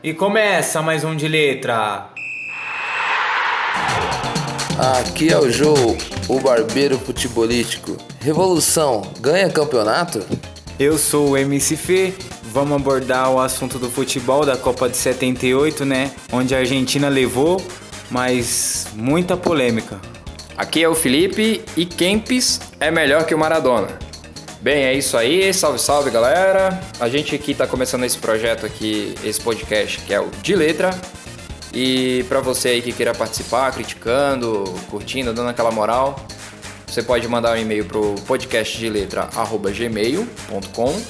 E começa mais um de letra. Aqui é o Joe, o barbeiro futebolístico. Revolução, ganha campeonato? Eu sou o MC Fê. Vamos abordar o assunto do futebol da Copa de 78, né? Onde a Argentina levou, mas muita polêmica. Aqui é o Felipe e Kempis é melhor que o Maradona. Bem, é isso aí. Salve, salve, galera. A gente aqui tá começando esse projeto aqui, esse podcast, que é o De Letra. E para você aí que queira participar, criticando, curtindo, dando aquela moral, você pode mandar um e-mail pro podcastdeletra@gmail.com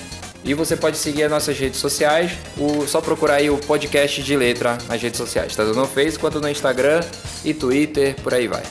e você pode seguir as nossas redes sociais, o, só procurar aí o podcast de letra nas redes sociais, tanto no Facebook quanto no Instagram e Twitter, por aí vai.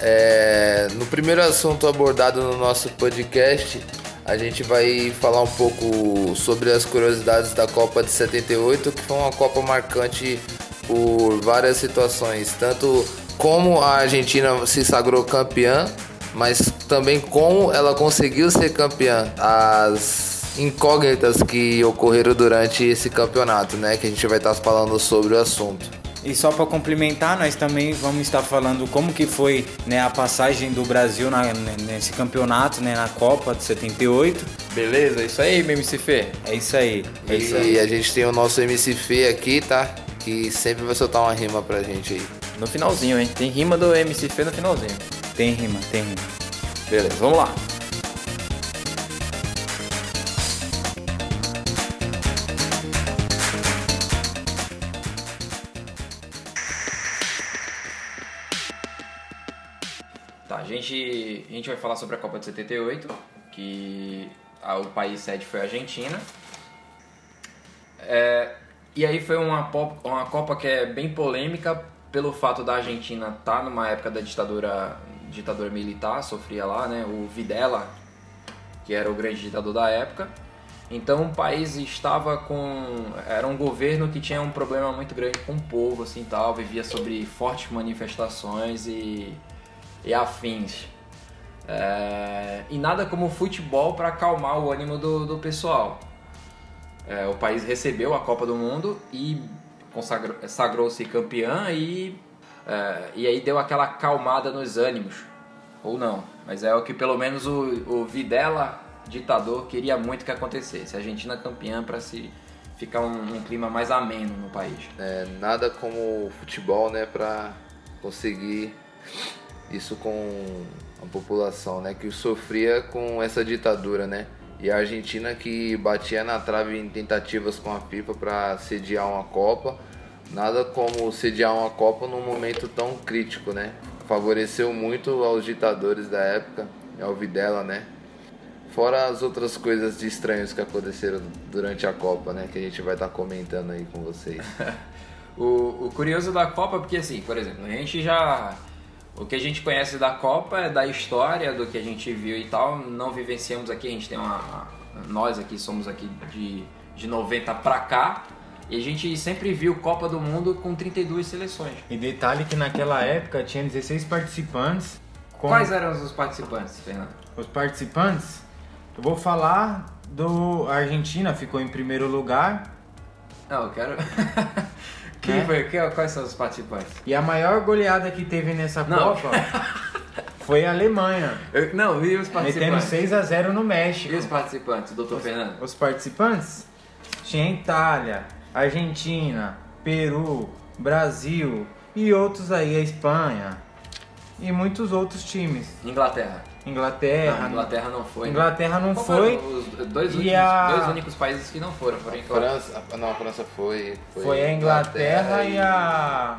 É, no primeiro assunto abordado no nosso podcast, a gente vai falar um pouco sobre as curiosidades da Copa de 78, que foi uma Copa marcante por várias situações, tanto como a Argentina se sagrou campeã, mas também como ela conseguiu ser campeã. As incógnitas que ocorreram durante esse campeonato, né, que a gente vai estar falando sobre o assunto. E só para complementar, nós também vamos estar falando como que foi né, a passagem do Brasil na, nesse campeonato, né, na Copa de 78. Beleza, é isso aí, MC Fê. É isso aí. É isso aí. E a gente tem o nosso MC Fê aqui, tá? Que sempre vai soltar uma rima pra gente aí. No finalzinho, hein? Tem rima do MC Fê no finalzinho. Tem rima, tem rima. Beleza, vamos lá. Gente, a gente vai falar sobre a Copa de 78, que a, o país sede foi a Argentina. É, e aí foi uma, uma Copa que é bem polêmica pelo fato da Argentina estar tá numa época da ditadura, ditadura militar, sofria lá, né? O Videla, que era o grande ditador da época. Então o país estava com era um governo que tinha um problema muito grande com o povo assim tal, vivia sobre fortes manifestações e e afins. É, e nada como futebol para acalmar o ânimo do, do pessoal. É, o país recebeu a Copa do Mundo e sagrou-se campeã e, é, e aí deu aquela acalmada nos ânimos. Ou não, mas é o que pelo menos o, o Videla, ditador, queria muito que acontecesse. A Argentina campeã para se ficar um, um, clima mais ameno no país. É, nada como futebol, né, para conseguir isso com a população, né, que sofria com essa ditadura, né? E a Argentina que batia na trave em tentativas com a FIFA para sediar uma Copa. Nada como sediar uma Copa num momento tão crítico, né? Favoreceu muito aos ditadores da época, ao Videla, né? Fora as outras coisas de estranhos que aconteceram durante a Copa, né? Que a gente vai estar tá comentando aí com vocês. o, o curioso da Copa, porque assim, por exemplo, a gente já o que a gente conhece da Copa é da história, do que a gente viu e tal. Não vivenciamos aqui, a gente tem uma. Nós aqui somos aqui de, de 90 pra cá. E a gente sempre viu Copa do Mundo com 32 seleções. E detalhe que naquela época tinha 16 participantes. Com... Quais eram os participantes, Fernando? Os participantes? Eu vou falar do a Argentina, ficou em primeiro lugar. Não, eu quero. Quem né? foi? Quais são os participantes? E a maior goleada que teve nessa não. Copa foi a Alemanha. Eu, não, e os participantes? Metendo 6 a 0 no México. E os participantes, doutor os, Fernando? Os participantes? Tinha Itália, Argentina, Peru, Brasil e outros aí, a Espanha. E muitos outros times. Inglaterra. Inglaterra. Não, Inglaterra não foi. Né? Inglaterra não foi. Os dois únicos, a... dois únicos países que não foram. foram a França, não, a França foi. Foi, foi a Inglaterra, Inglaterra e, e a.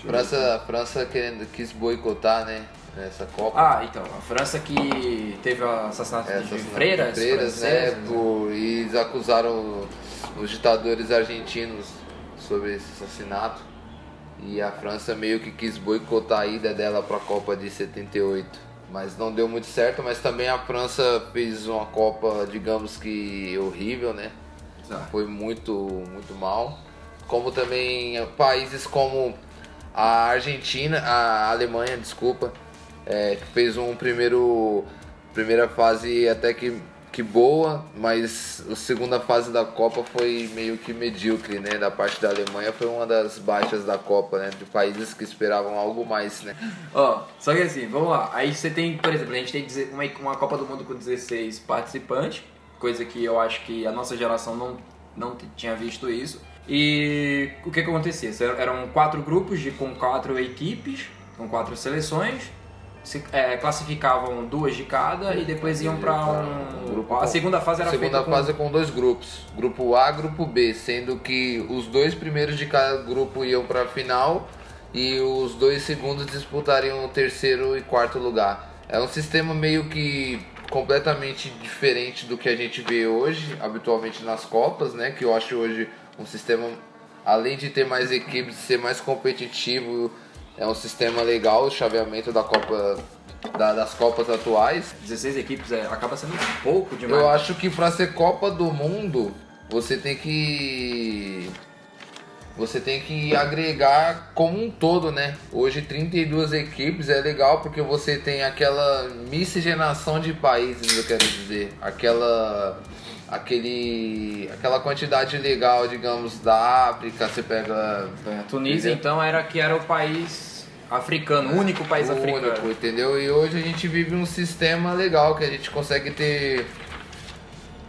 França, a França querendo, quis boicotar, né? Essa Copa. Ah, então, a França que teve o assassinato é, de freiras, freiras né? Por, e eles acusaram os ditadores argentinos sobre esse assassinato. E a França meio que quis boicotar a ida dela para a Copa de 78 mas não deu muito certo. Mas também a França fez uma Copa, digamos que horrível, né? Exato. Foi muito, muito mal. Como também países como a Argentina, a Alemanha, desculpa, é, fez um primeiro primeira fase até que que boa, mas a segunda fase da Copa foi meio que medíocre, né? Da parte da Alemanha foi uma das baixas da Copa, né? De países que esperavam algo mais, né? Ó, só que assim, vamos lá. Aí você tem, por exemplo, a gente tem uma, uma Copa do Mundo com 16 participantes, coisa que eu acho que a nossa geração não, não tinha visto isso. E o que, que acontecia? Eram quatro grupos de, com quatro equipes, com quatro seleções se, é, classificavam duas de cada e depois iam para um, um, grupo. A segunda fase era a segunda fase com... com dois grupos, grupo A, grupo B, sendo que os dois primeiros de cada grupo iam para a final e os dois segundos disputariam o terceiro e quarto lugar. É um sistema meio que completamente diferente do que a gente vê hoje, habitualmente nas copas, né? Que eu acho hoje um sistema além de ter mais equipes, ser mais competitivo é um sistema legal o chaveamento da Copa da, das Copas atuais. 16 equipes é, acaba sendo pouco demais. Eu acho que para ser Copa do Mundo, você tem que você tem que agregar como um todo, né? Hoje 32 equipes é legal porque você tem aquela miscigenação de países, eu quero dizer, aquela aquele aquela quantidade legal, digamos, da África, você pega é, Tunísia entendeu? então era que era o país africano, o único país o africano. Único, entendeu? E hoje a gente vive um sistema legal que a gente consegue ter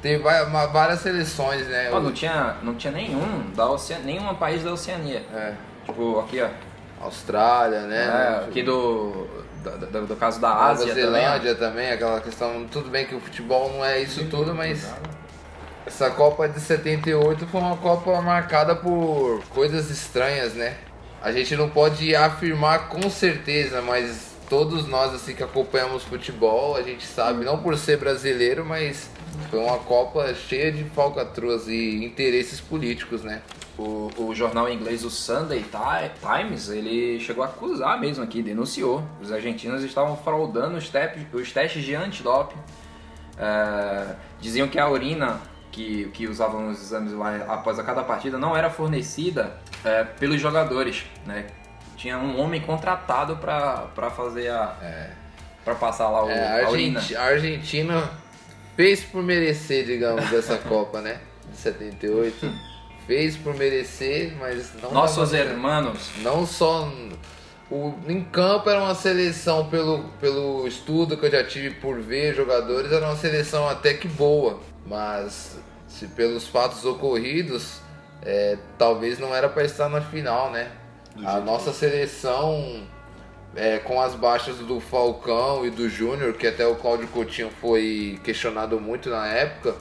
ter várias seleções, né? Oh, não tinha não tinha nenhum da Oceania, nenhum país da Oceania. É. Tipo, aqui, ó. Austrália, né? É, aqui do do, do, caso da Ásia Nova Zelândia também, também, aquela questão, tudo bem que o futebol não é isso tudo, mas essa Copa de 78 foi uma Copa marcada por coisas estranhas, né? A gente não pode afirmar com certeza, mas todos nós assim que acompanhamos futebol, a gente sabe, não por ser brasileiro, mas foi uma Copa cheia de falcatruas e interesses políticos, né? O, o jornal inglês, o Sunday Times, ele chegou a acusar mesmo aqui, denunciou. Os argentinos estavam fraudando os, os testes de antidoping. É, diziam que a urina que, que usavam os exames lá após a cada partida não era fornecida é, pelos jogadores, né? Tinha um homem contratado para fazer a... É. para passar lá o, é, a. A Argentina fez por merecer, digamos, essa Copa, né? De 78. fez por merecer, mas não... Nossos hermanos. Não só... O, em campo era uma seleção, pelo, pelo estudo que eu já tive por ver jogadores, era uma seleção até que boa. Mas se pelos fatos ocorridos, é, talvez não era para estar na final, né? a nossa seleção, é, com as baixas do Falcão e do Júnior, que até o Cláudio Coutinho foi questionado muito na época,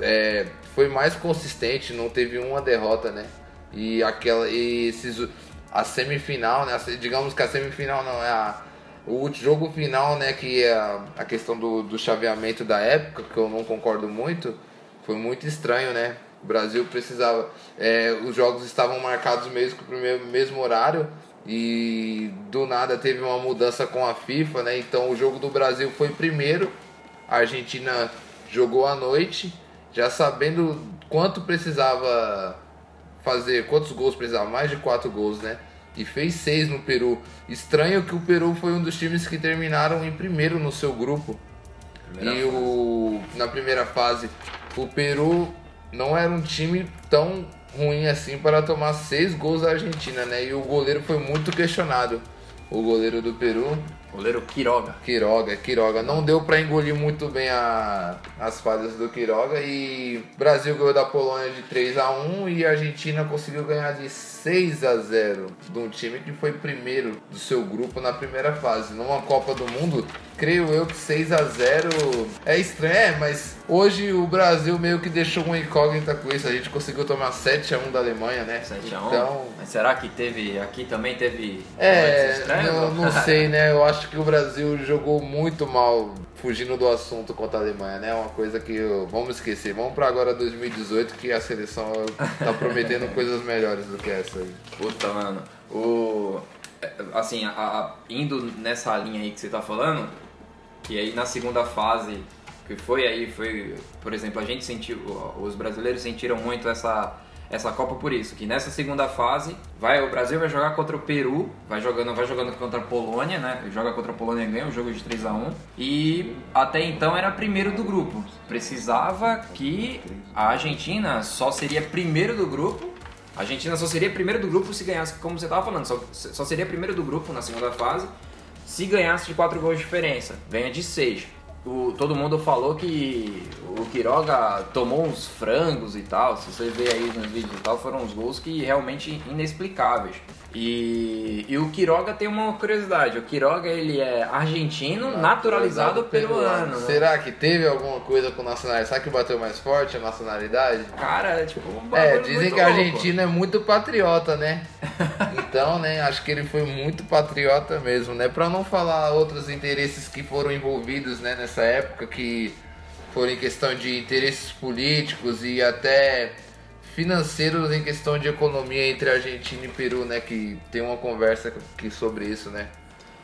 é, foi mais consistente, não teve uma derrota, né? E aquela e esses a semifinal, né? Digamos que a semifinal não é a o jogo final, né, que é a, a questão do, do chaveamento da época, que eu não concordo muito, foi muito estranho, né? O Brasil precisava. É, os jogos estavam marcados mesmo com o primeiro, mesmo horário e do nada teve uma mudança com a FIFA, né? Então o jogo do Brasil foi primeiro, a Argentina jogou à noite, já sabendo quanto precisava fazer, quantos gols precisava, mais de quatro gols, né? E fez seis no Peru. Estranho que o Peru foi um dos times que terminaram em primeiro no seu grupo. Primeira e fase. o na primeira fase o Peru não era um time tão ruim assim para tomar seis gols da Argentina, né? E o goleiro foi muito questionado. O goleiro do Peru. Goleiro Quiroga. Quiroga, Quiroga. Não deu para engolir muito bem a, as falhas do Quiroga. E Brasil ganhou da Polônia de 3 a 1 e a Argentina conseguiu ganhar de 6 a 0 de um time que foi primeiro do seu grupo na primeira fase. Numa Copa do Mundo, creio eu que 6 a 0 é estranho, é, mas hoje o Brasil meio que deixou uma incógnita com isso. A gente conseguiu tomar 7 a 1 da Alemanha, né? 7 a 1. Então, mas será que teve aqui também teve É, não, não sei, né? Eu acho que o Brasil jogou muito mal fugindo do assunto contra a Alemanha, né? Uma coisa que eu, vamos esquecer. Vamos para agora 2018 que a seleção tá prometendo coisas melhores do que essa aí. Puta, mano. O assim, a, a, indo nessa linha aí que você tá falando, que aí na segunda fase que foi aí foi, por exemplo, a gente sentiu os brasileiros sentiram muito essa essa Copa por isso, que nessa segunda fase vai o Brasil vai jogar contra o Peru, vai jogando, vai jogando contra a Polônia, né? Joga contra a Polônia e ganha o jogo de 3 a 1 e até então era primeiro do grupo. Precisava que a Argentina só seria primeiro do grupo. A Argentina só seria primeiro do grupo se ganhasse, como você estava falando, só, só seria primeiro do grupo na segunda fase se ganhasse de 4 gols de diferença. Ganha de 6 o, todo mundo falou que o Quiroga tomou uns frangos e tal. Se você ver aí nos vídeos e tal, foram uns gols que realmente inexplicáveis. E, e o Quiroga tem uma curiosidade: o Quiroga ele é argentino, naturalizado, peruano. Né? Será que teve alguma coisa com nacionalidade? Será que bateu mais forte a nacionalidade? Cara, é tipo. Um é, dizem que a Argentina é muito patriota, né? então, né, acho que ele foi muito patriota mesmo, né? Pra não falar outros interesses que foram envolvidos né, nessa época, que foram em questão de interesses políticos e até financeiros em questão de economia entre Argentina e Peru, né? Que tem uma conversa aqui sobre isso, né?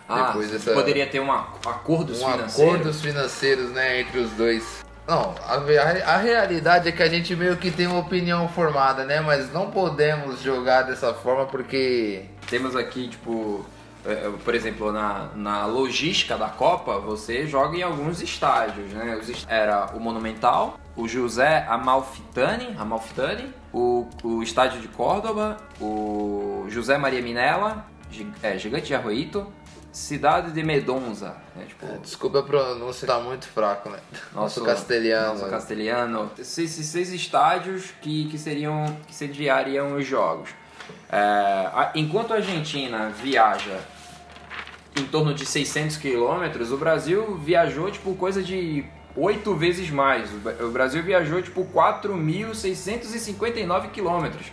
Ah, Depois dessa, poderia ter um acordos um financeiros. acordos financeiros, né, entre os dois. Não, a, a, a, realidade é que a gente meio que tem uma opinião formada, né? Mas não podemos jogar dessa forma porque. Temos aqui, tipo, é, é, por exemplo, na, na logística da Copa, você joga em alguns estágios, né? Era o Monumental, o José Amalfitani, Amalfitani o, o estádio de Córdoba, o José Maria Minella, é, Gigante de Arroito, Cidade de Medonza. Né? Tipo, é, desculpa a pronúncia, tá muito fraco, né? Nosso, nosso castelhano. Nosso castelhano. Seis, seis estádios que, que seriam que sediariam os jogos. É, enquanto a Argentina viaja em torno de 600 quilômetros, o Brasil viajou tipo coisa de oito vezes mais. O Brasil viajou tipo 4.659 quilômetros.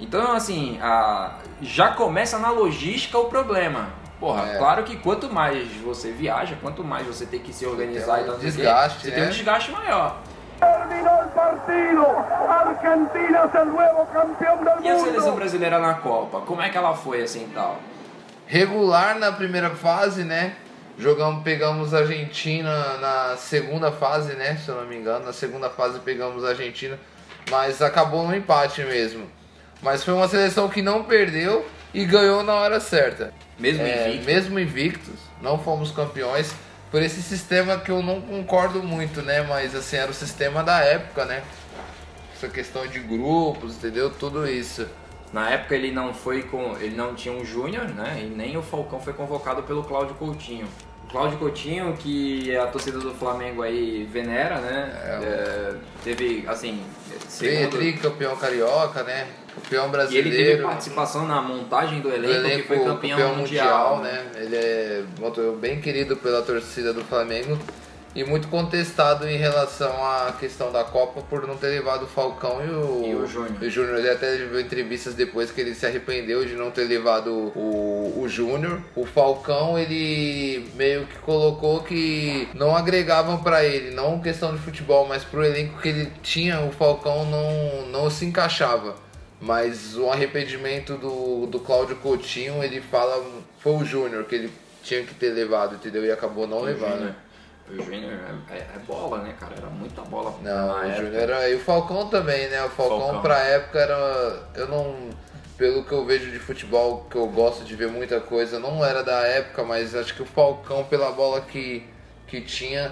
Então, assim, a... já começa na logística o problema. Porra, é. claro que quanto mais você viaja, quanto mais você tem que se organizar e um desgaste, você né? tem um desgaste maior. E a seleção brasileira na Copa, como é que ela foi assim tal? regular na primeira fase, né? Jogamos, pegamos a Argentina na segunda fase, né? Se eu não me engano, na segunda fase pegamos a Argentina, mas acabou no empate mesmo. Mas foi uma seleção que não perdeu e ganhou na hora certa. Mesmo é, invictos? Mesmo invictos, não fomos campeões por esse sistema que eu não concordo muito, né? Mas assim, era o sistema da época, né? Essa questão de grupos, entendeu? Tudo isso. Na época ele não foi com. ele não tinha um júnior, né? E nem o Falcão foi convocado pelo Cláudio Coutinho. O Cláudio Coutinho, que a torcida do Flamengo aí venera, né? É, é, teve, assim. Segundo... campeão carioca, né? Campeão brasileiro. E ele teve participação na montagem do elenco, elenco que foi campeão, campeão mundial, mundial né? né? Ele é bem querido pela torcida do Flamengo e muito contestado em relação à questão da Copa por não ter levado o Falcão e o, e o Júnior. O Júnior ele até viu entrevistas depois que ele se arrependeu de não ter levado o, o Júnior. O Falcão ele meio que colocou que não agregavam para ele, não questão de futebol, mas pro elenco que ele tinha, o Falcão não, não se encaixava. Mas o arrependimento do, do Cláudio Coutinho, ele fala, foi o Júnior que ele tinha que ter levado, entendeu? E acabou não levando. O Júnior é, é, é, bola, né, cara? Era muita bola. Não, o Júnior era. E o Falcão também, né? O Falcão, Falcão pra época era. Eu não. Pelo que eu vejo de futebol, que eu gosto de ver muita coisa, não era da época, mas acho que o Falcão, pela bola que, que tinha,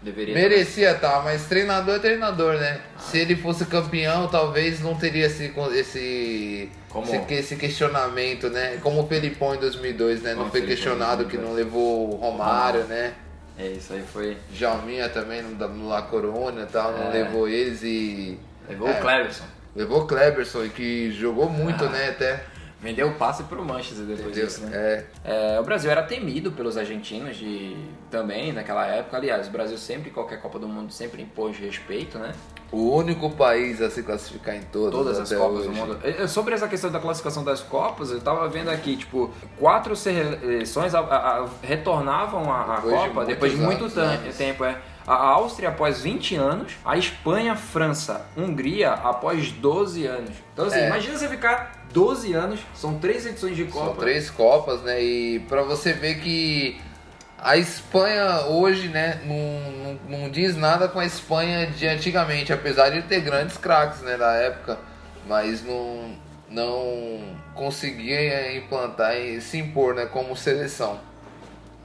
Deveria Merecia estar, tá, mas treinador é treinador, né? Ah. Se ele fosse campeão, talvez não teria esse, esse, esse, esse, questionamento, né? Como o Felipão em 2002, né? Como não foi questionado que não levou o Romário, né? É, isso aí foi. Jalminha também no, no La Corona e tal, não é. levou eles e. Levou é, o Cleverson. Levou o Cleverson e que jogou muito, ah. né? Até. Vendeu o passe pro Manchester depois Entendeu? disso, né? É. é. o Brasil era temido pelos argentinos de também naquela época. Aliás, o Brasil sempre, qualquer Copa do Mundo, sempre impôs respeito, né? O único país a se classificar em todas, todas as Copas hoje. do Mundo. Sobre essa questão da classificação das Copas, eu tava vendo aqui, tipo, quatro seleções a, a, a, retornavam a, Copa de depois de muito anos, tempo. É. A Áustria após 20 anos, a Espanha, França, Hungria após 12 anos. Então, assim, é. imagina você ficar 12 anos, são três edições de Copa. São três Copas, né? E para você ver que a Espanha hoje, né, não, não, não, diz nada com a Espanha de antigamente, apesar de ter grandes craques, né, da época. mas não, não conseguia implantar e se impor né, como seleção.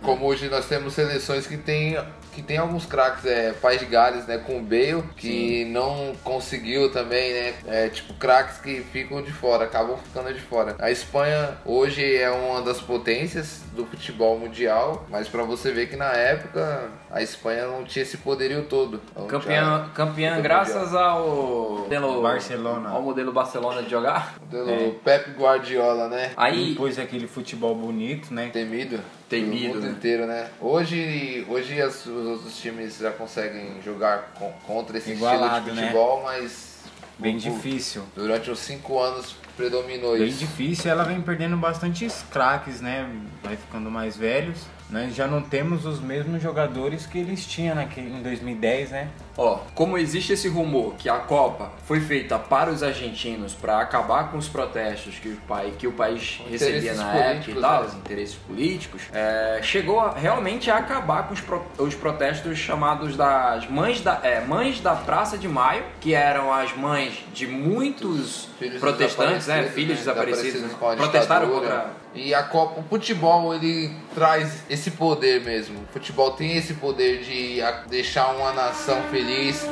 Como hoje nós temos seleções que tem que tem alguns craques, é, Paz de Gales, né, com o Bale, que Sim. não conseguiu também, né, é, tipo, craques que ficam de fora, acabam ficando de fora. A Espanha hoje é uma das potências do futebol mundial, mas para você ver que na época a Espanha não tinha esse poderio todo. Campeã, campeã graças ao modelo Barcelona. Ao modelo Barcelona de jogar. Modelo é. Pep Guardiola, né? Aí depois aquele futebol bonito, né? Temido. Temido. O mundo né? inteiro, né? Hoje, hoje as, os outros times já conseguem jogar com, contra esse Igualado, estilo de né? futebol, né? mas bem difícil. Durante os cinco anos predominou bem isso. Bem difícil, ela vem perdendo bastante craques, né? Vai ficando mais velhos. Né? Já não temos os mesmos jogadores que eles tinham naquele, em 2010, né? Ó, como existe esse rumor que a Copa foi feita para os argentinos para acabar com os protestos que o, pai, que o país recebia na época e tal, né? os interesses políticos, é, chegou a, realmente a acabar com os, pro, os protestos chamados das mães da, é, mães da Praça de Maio, que eram as mães de muitos filhos protestantes, né, filhos né? desaparecidos, desaparecidos né? protestaram contra e a Copa, o futebol ele traz esse poder mesmo. O futebol tem esse poder de deixar uma nação feliz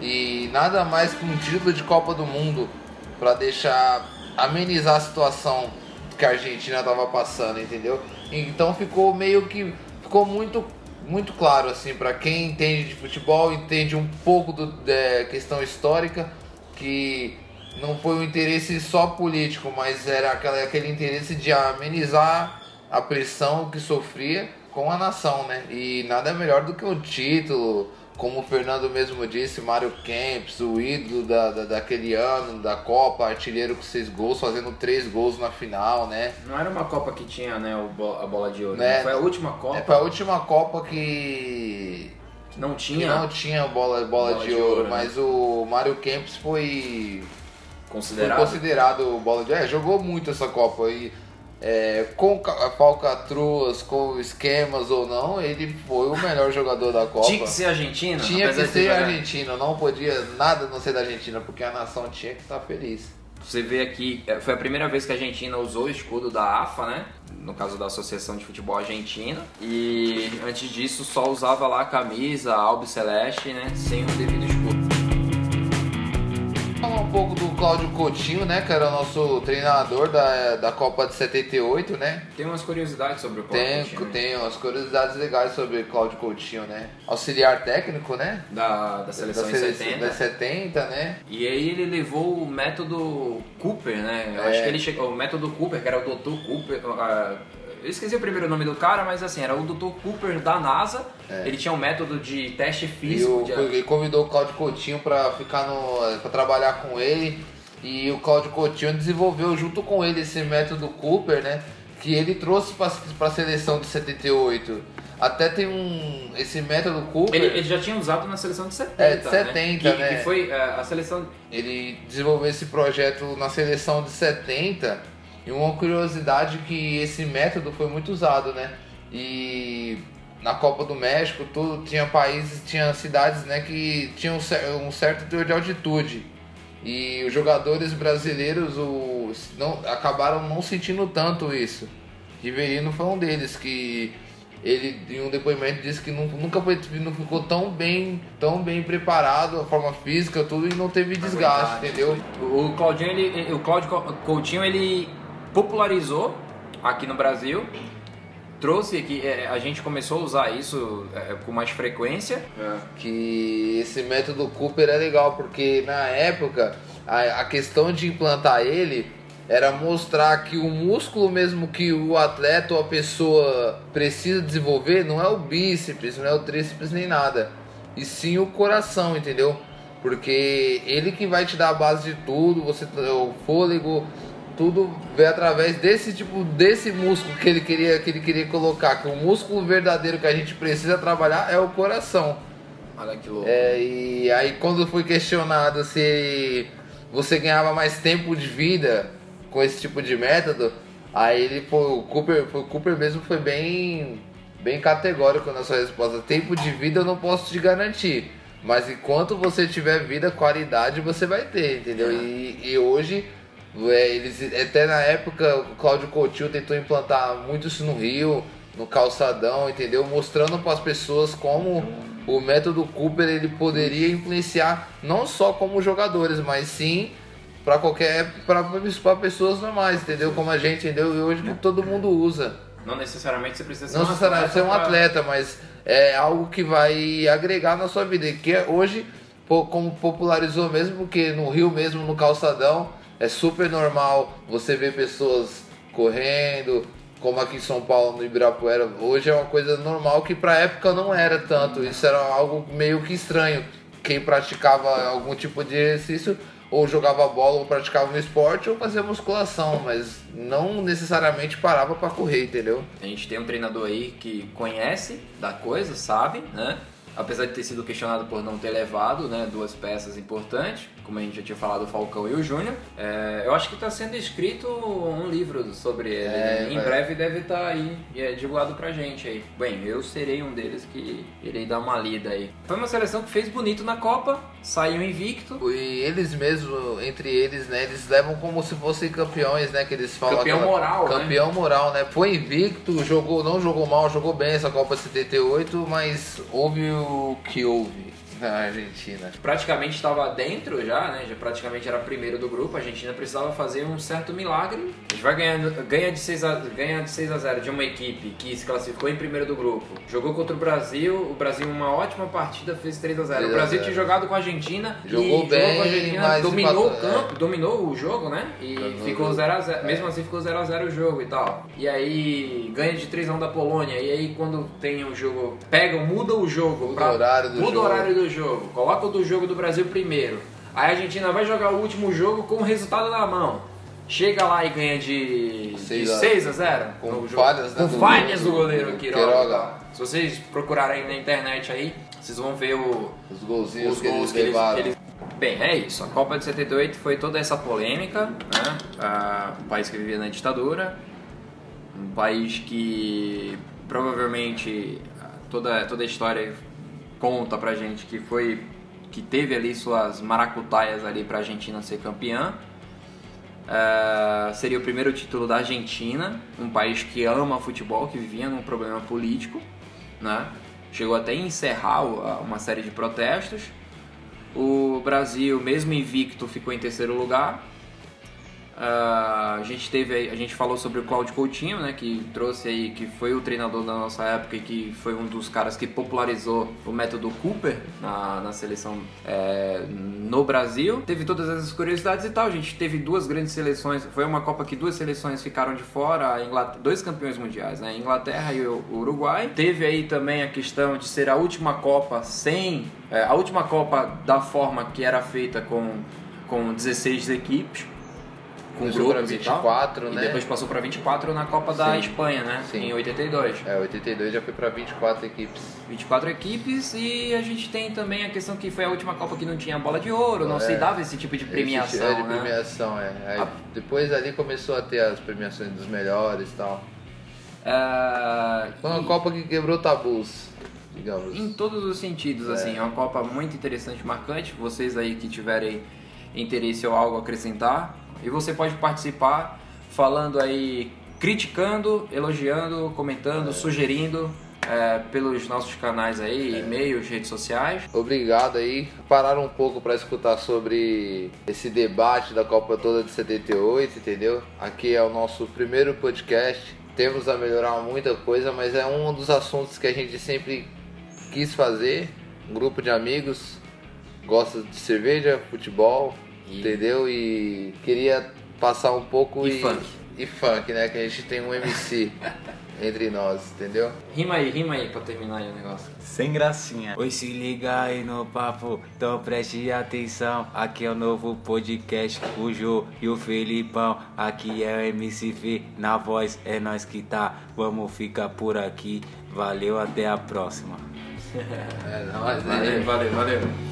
e nada mais que um título de Copa do Mundo para deixar amenizar a situação que a Argentina estava passando, entendeu? Então ficou meio que ficou muito muito claro assim para quem entende de futebol, entende um pouco da é, questão histórica que não foi um interesse só político, mas era aquela, aquele interesse de amenizar a pressão que sofria com a nação, né? E nada melhor do que o título, como o Fernando mesmo disse, Mário Kempis, o ídolo da, da, daquele ano, da Copa, artilheiro com seis gols, fazendo três gols na final, né? Não era uma Copa que tinha, né, a bola de ouro, né? né? Foi a última Copa. É, foi a última Copa que... Não tinha? Que não tinha bola, bola, bola de, de, ouro, ouro né? mas o Mário Kempis foi Considerado? Foi considerado bola de. É, jogou muito essa Copa. E é, com falcatruas, com esquemas ou não, ele foi o melhor jogador da Copa. Tinha que ser argentino? Tinha que ser argentino, não podia nada não ser da Argentina, porque a nação tinha que estar feliz. Você vê aqui, é, foi a primeira vez que a Argentina usou o escudo da AFA, né? No caso da Associação de Futebol Argentina. E antes disso só usava lá a camisa, albi celeste, né? Sem o devido escudo falar um pouco do Cláudio Coutinho, né? Que era o nosso treinador da, da Copa de 78, né? Tem umas curiosidades sobre o Cláudio tem, Coutinho. Tem umas curiosidades legais sobre o Cláudio Coutinho, né? Auxiliar técnico, né? Da, da seleção da, sele 70. Da 70, né? E aí ele levou o método Cooper, né? Eu é. acho que ele chegou. O método Cooper, que era o Dr. Cooper. Uh, eu esqueci o primeiro nome do cara, mas assim, era o Dr. Cooper da NASA. É. Ele tinha um método de teste físico. E o, de... Ele convidou o Claudio Coutinho para ficar no. para trabalhar com ele. E o Claudio Coutinho desenvolveu junto com ele esse método Cooper, né? Que ele trouxe para a seleção de 78. Até tem um. Esse método Cooper. Ele, ele, já tinha usado na seleção de 70. É, de 70, né? né? Que, foi é, a seleção. Ele desenvolveu esse projeto na seleção de 70 e uma curiosidade que esse método foi muito usado, né? E na Copa do México, tudo tinha países, tinha cidades, né, que tinham um certo teor de altitude. E os jogadores brasileiros os, não, acabaram não sentindo tanto isso. Riverino foi um deles que ele em um depoimento disse que nunca foi, não ficou tão bem, tão bem preparado, a forma física, tudo e não teve desgaste, entendeu? O Claudinho, ele, o Claudio Coutinho, ele popularizou aqui no Brasil. Trouxe que é, a gente começou a usar isso é, com mais frequência. É. Que esse método Cooper é legal, porque na época a, a questão de implantar ele era mostrar que o músculo mesmo que o atleta ou a pessoa precisa desenvolver não é o bíceps, não é o tríceps nem nada, e sim o coração, entendeu? Porque ele que vai te dar a base de tudo, você o fôlego, tudo veio através desse tipo desse músculo que ele queria que ele queria colocar que o músculo verdadeiro que a gente precisa trabalhar é o coração olha que louco é, e aí quando foi questionado se você ganhava mais tempo de vida com esse tipo de método aí ele foi o Cooper o Cooper mesmo foi bem bem categórico na sua resposta tempo de vida eu não posso te garantir Mas enquanto você tiver vida, qualidade você vai ter, entendeu? É. E, e hoje, eles, até na época, o Cláudio Coutinho tentou implantar muito isso no Rio, no calçadão, entendeu? Mostrando para as pessoas como o método Cooper ele poderia influenciar não só como jogadores, mas sim para qualquer para pessoas normais, entendeu? Como a gente, entendeu? E hoje todo mundo usa. Não necessariamente você precisa ser Não um necessariamente ser um pra- atleta, mas é algo que vai agregar na sua vida. E que é- hoje, como popularizou mesmo, porque no Rio mesmo, no calçadão, é super normal você ver pessoas correndo, como aqui em São Paulo, no Ibirapuera. Hoje é uma coisa normal que pra época não era tanto. Isso era algo meio que estranho. Quem praticava algum tipo de exercício ou jogava bola ou praticava um esporte ou fazia musculação, mas não necessariamente parava pra correr, entendeu? A gente tem um treinador aí que conhece da coisa, sabe, né? Apesar de ter sido questionado por não ter levado né, duas peças importantes, como a gente já tinha falado, o Falcão e o Júnior, é, eu acho que está sendo escrito um livro sobre ele. É, em vai. breve deve estar aí é, divulgado pra gente aí. Bem, eu serei um deles que irei dar uma lida aí. Foi uma seleção que fez bonito na Copa, saiu invicto. E eles mesmo, entre eles, né, eles levam como se fossem campeões, né, que eles falam. Campeão aquela- moral, né? Campeão moral, né? Foi invicto, jogou, não jogou mal, jogou bem essa Copa 78, mas houve o que houve na Argentina. praticamente estava dentro já, né? Já praticamente era primeiro do grupo. A Argentina precisava fazer um certo milagre. A gente vai ganhando, ganha de 6 a, ganha de 6 a 0 de uma equipe que se classificou em primeiro do grupo. Jogou contra o Brasil, o Brasil uma ótima partida, fez 3 a 0. 3 O a Brasil 0. tinha jogado com a Argentina Jogou e bem, jogou com a Argentina, dominou empatou, o campo, dominou o jogo, né? E Dominou ficou o jogo. 0 a 0. Mesmo assim ficou 0 a 0 o jogo e tal. E aí ganha de 3 a 1 da Polônia. E aí quando tem o jogo, pegam, muda o jogo Muda pra- o horário do muda o jogo. horário do jogo, coloca o do jogo do Brasil primeiro. Aí a Argentina vai jogar o último jogo com o resultado na mão. Chega lá e ganha de, de Seis a- 6 a 0 com falhas, né, com do- falhas do goleiro Quiroga. Queiroga. Se vocês procurarem na internet aí, vocês vão ver o, Os golzinhos os que gols eles que eles, que eles- Bem, é isso. A Copa de 78 foi toda essa polêmica, né? Ah, um país que vivia na ditadura, um país que provavelmente toda, toda a história conta pra gente que foi que teve ali suas maracutaias ali pra Argentina ser campeã. Ah, seria o primeiro título da Argentina, um país que ama futebol, que vivia num problema político, né? Chegou até a encerrar uma série de protestos. O Brasil, mesmo invicto, ficou em terceiro lugar. Ah, a gente teve a gente falou sobre o Claudio Coutinho, né, que trouxe aí que foi o treinador da nossa época e que foi um dos caras que popularizou o método Cooper na, na seleção é, no Brasil. Teve todas essas curiosidades e tal. A gente teve duas grandes seleções. Foi uma Copa que duas seleções ficaram de fora, Inglaterra, dois campeões mundiais, né, a Inglaterra e o Uruguai. Teve aí também a questão de ser a última Copa sem é, a última Copa da forma que era feita com com 16 equipes Começou e tal. 24, E né? depois passou para 24 na Copa da Sim. Espanha, né? Sim. Em 82. É, 82 já foi pra 24 equipes. 24 equipes e a gente tem também a questão que foi a última Copa que não tinha bola de ouro, não É. se dava esse tipo de premiação, Esse, é, de né? premiação, é. Aí, A- Depois ali começou a ter as premiações dos melhores e tal. Ah, Foi uma e- Copa que quebrou tabus, digamos. Em todos os sentidos, É. assim, é uma Copa muito interessante, marcante. Vocês aí que tiverem interesse ou algo a acrescentar, e você pode participar falando aí, criticando, elogiando, comentando, sugerindo é, pelos nossos canais aí, e-mails, redes sociais. Obrigado aí. Pararam um pouco para escutar sobre esse debate da Copa toda de 78, entendeu? Aqui é o nosso primeiro podcast. Temos a melhorar muita coisa, mas é um dos assuntos que a gente sempre quis fazer. Um grupo de amigos gosta de cerveja, futebol, E- entendeu? E queria passar um pouco E funk. e funk, né? Que a gente tem um MC entre nós, entendeu? Rima aí, rima aí pra terminar aí o negócio. Sem gracinha. Oi, se liga aí no papo, então preste atenção. Aqui é o novo podcast, o Jô e o Felipão. Aqui é o MCV, na voz é nós que tá. Vamos ficar por aqui. Valeu, até a próxima. É, nóis, né? Valeu, valeu, valeu.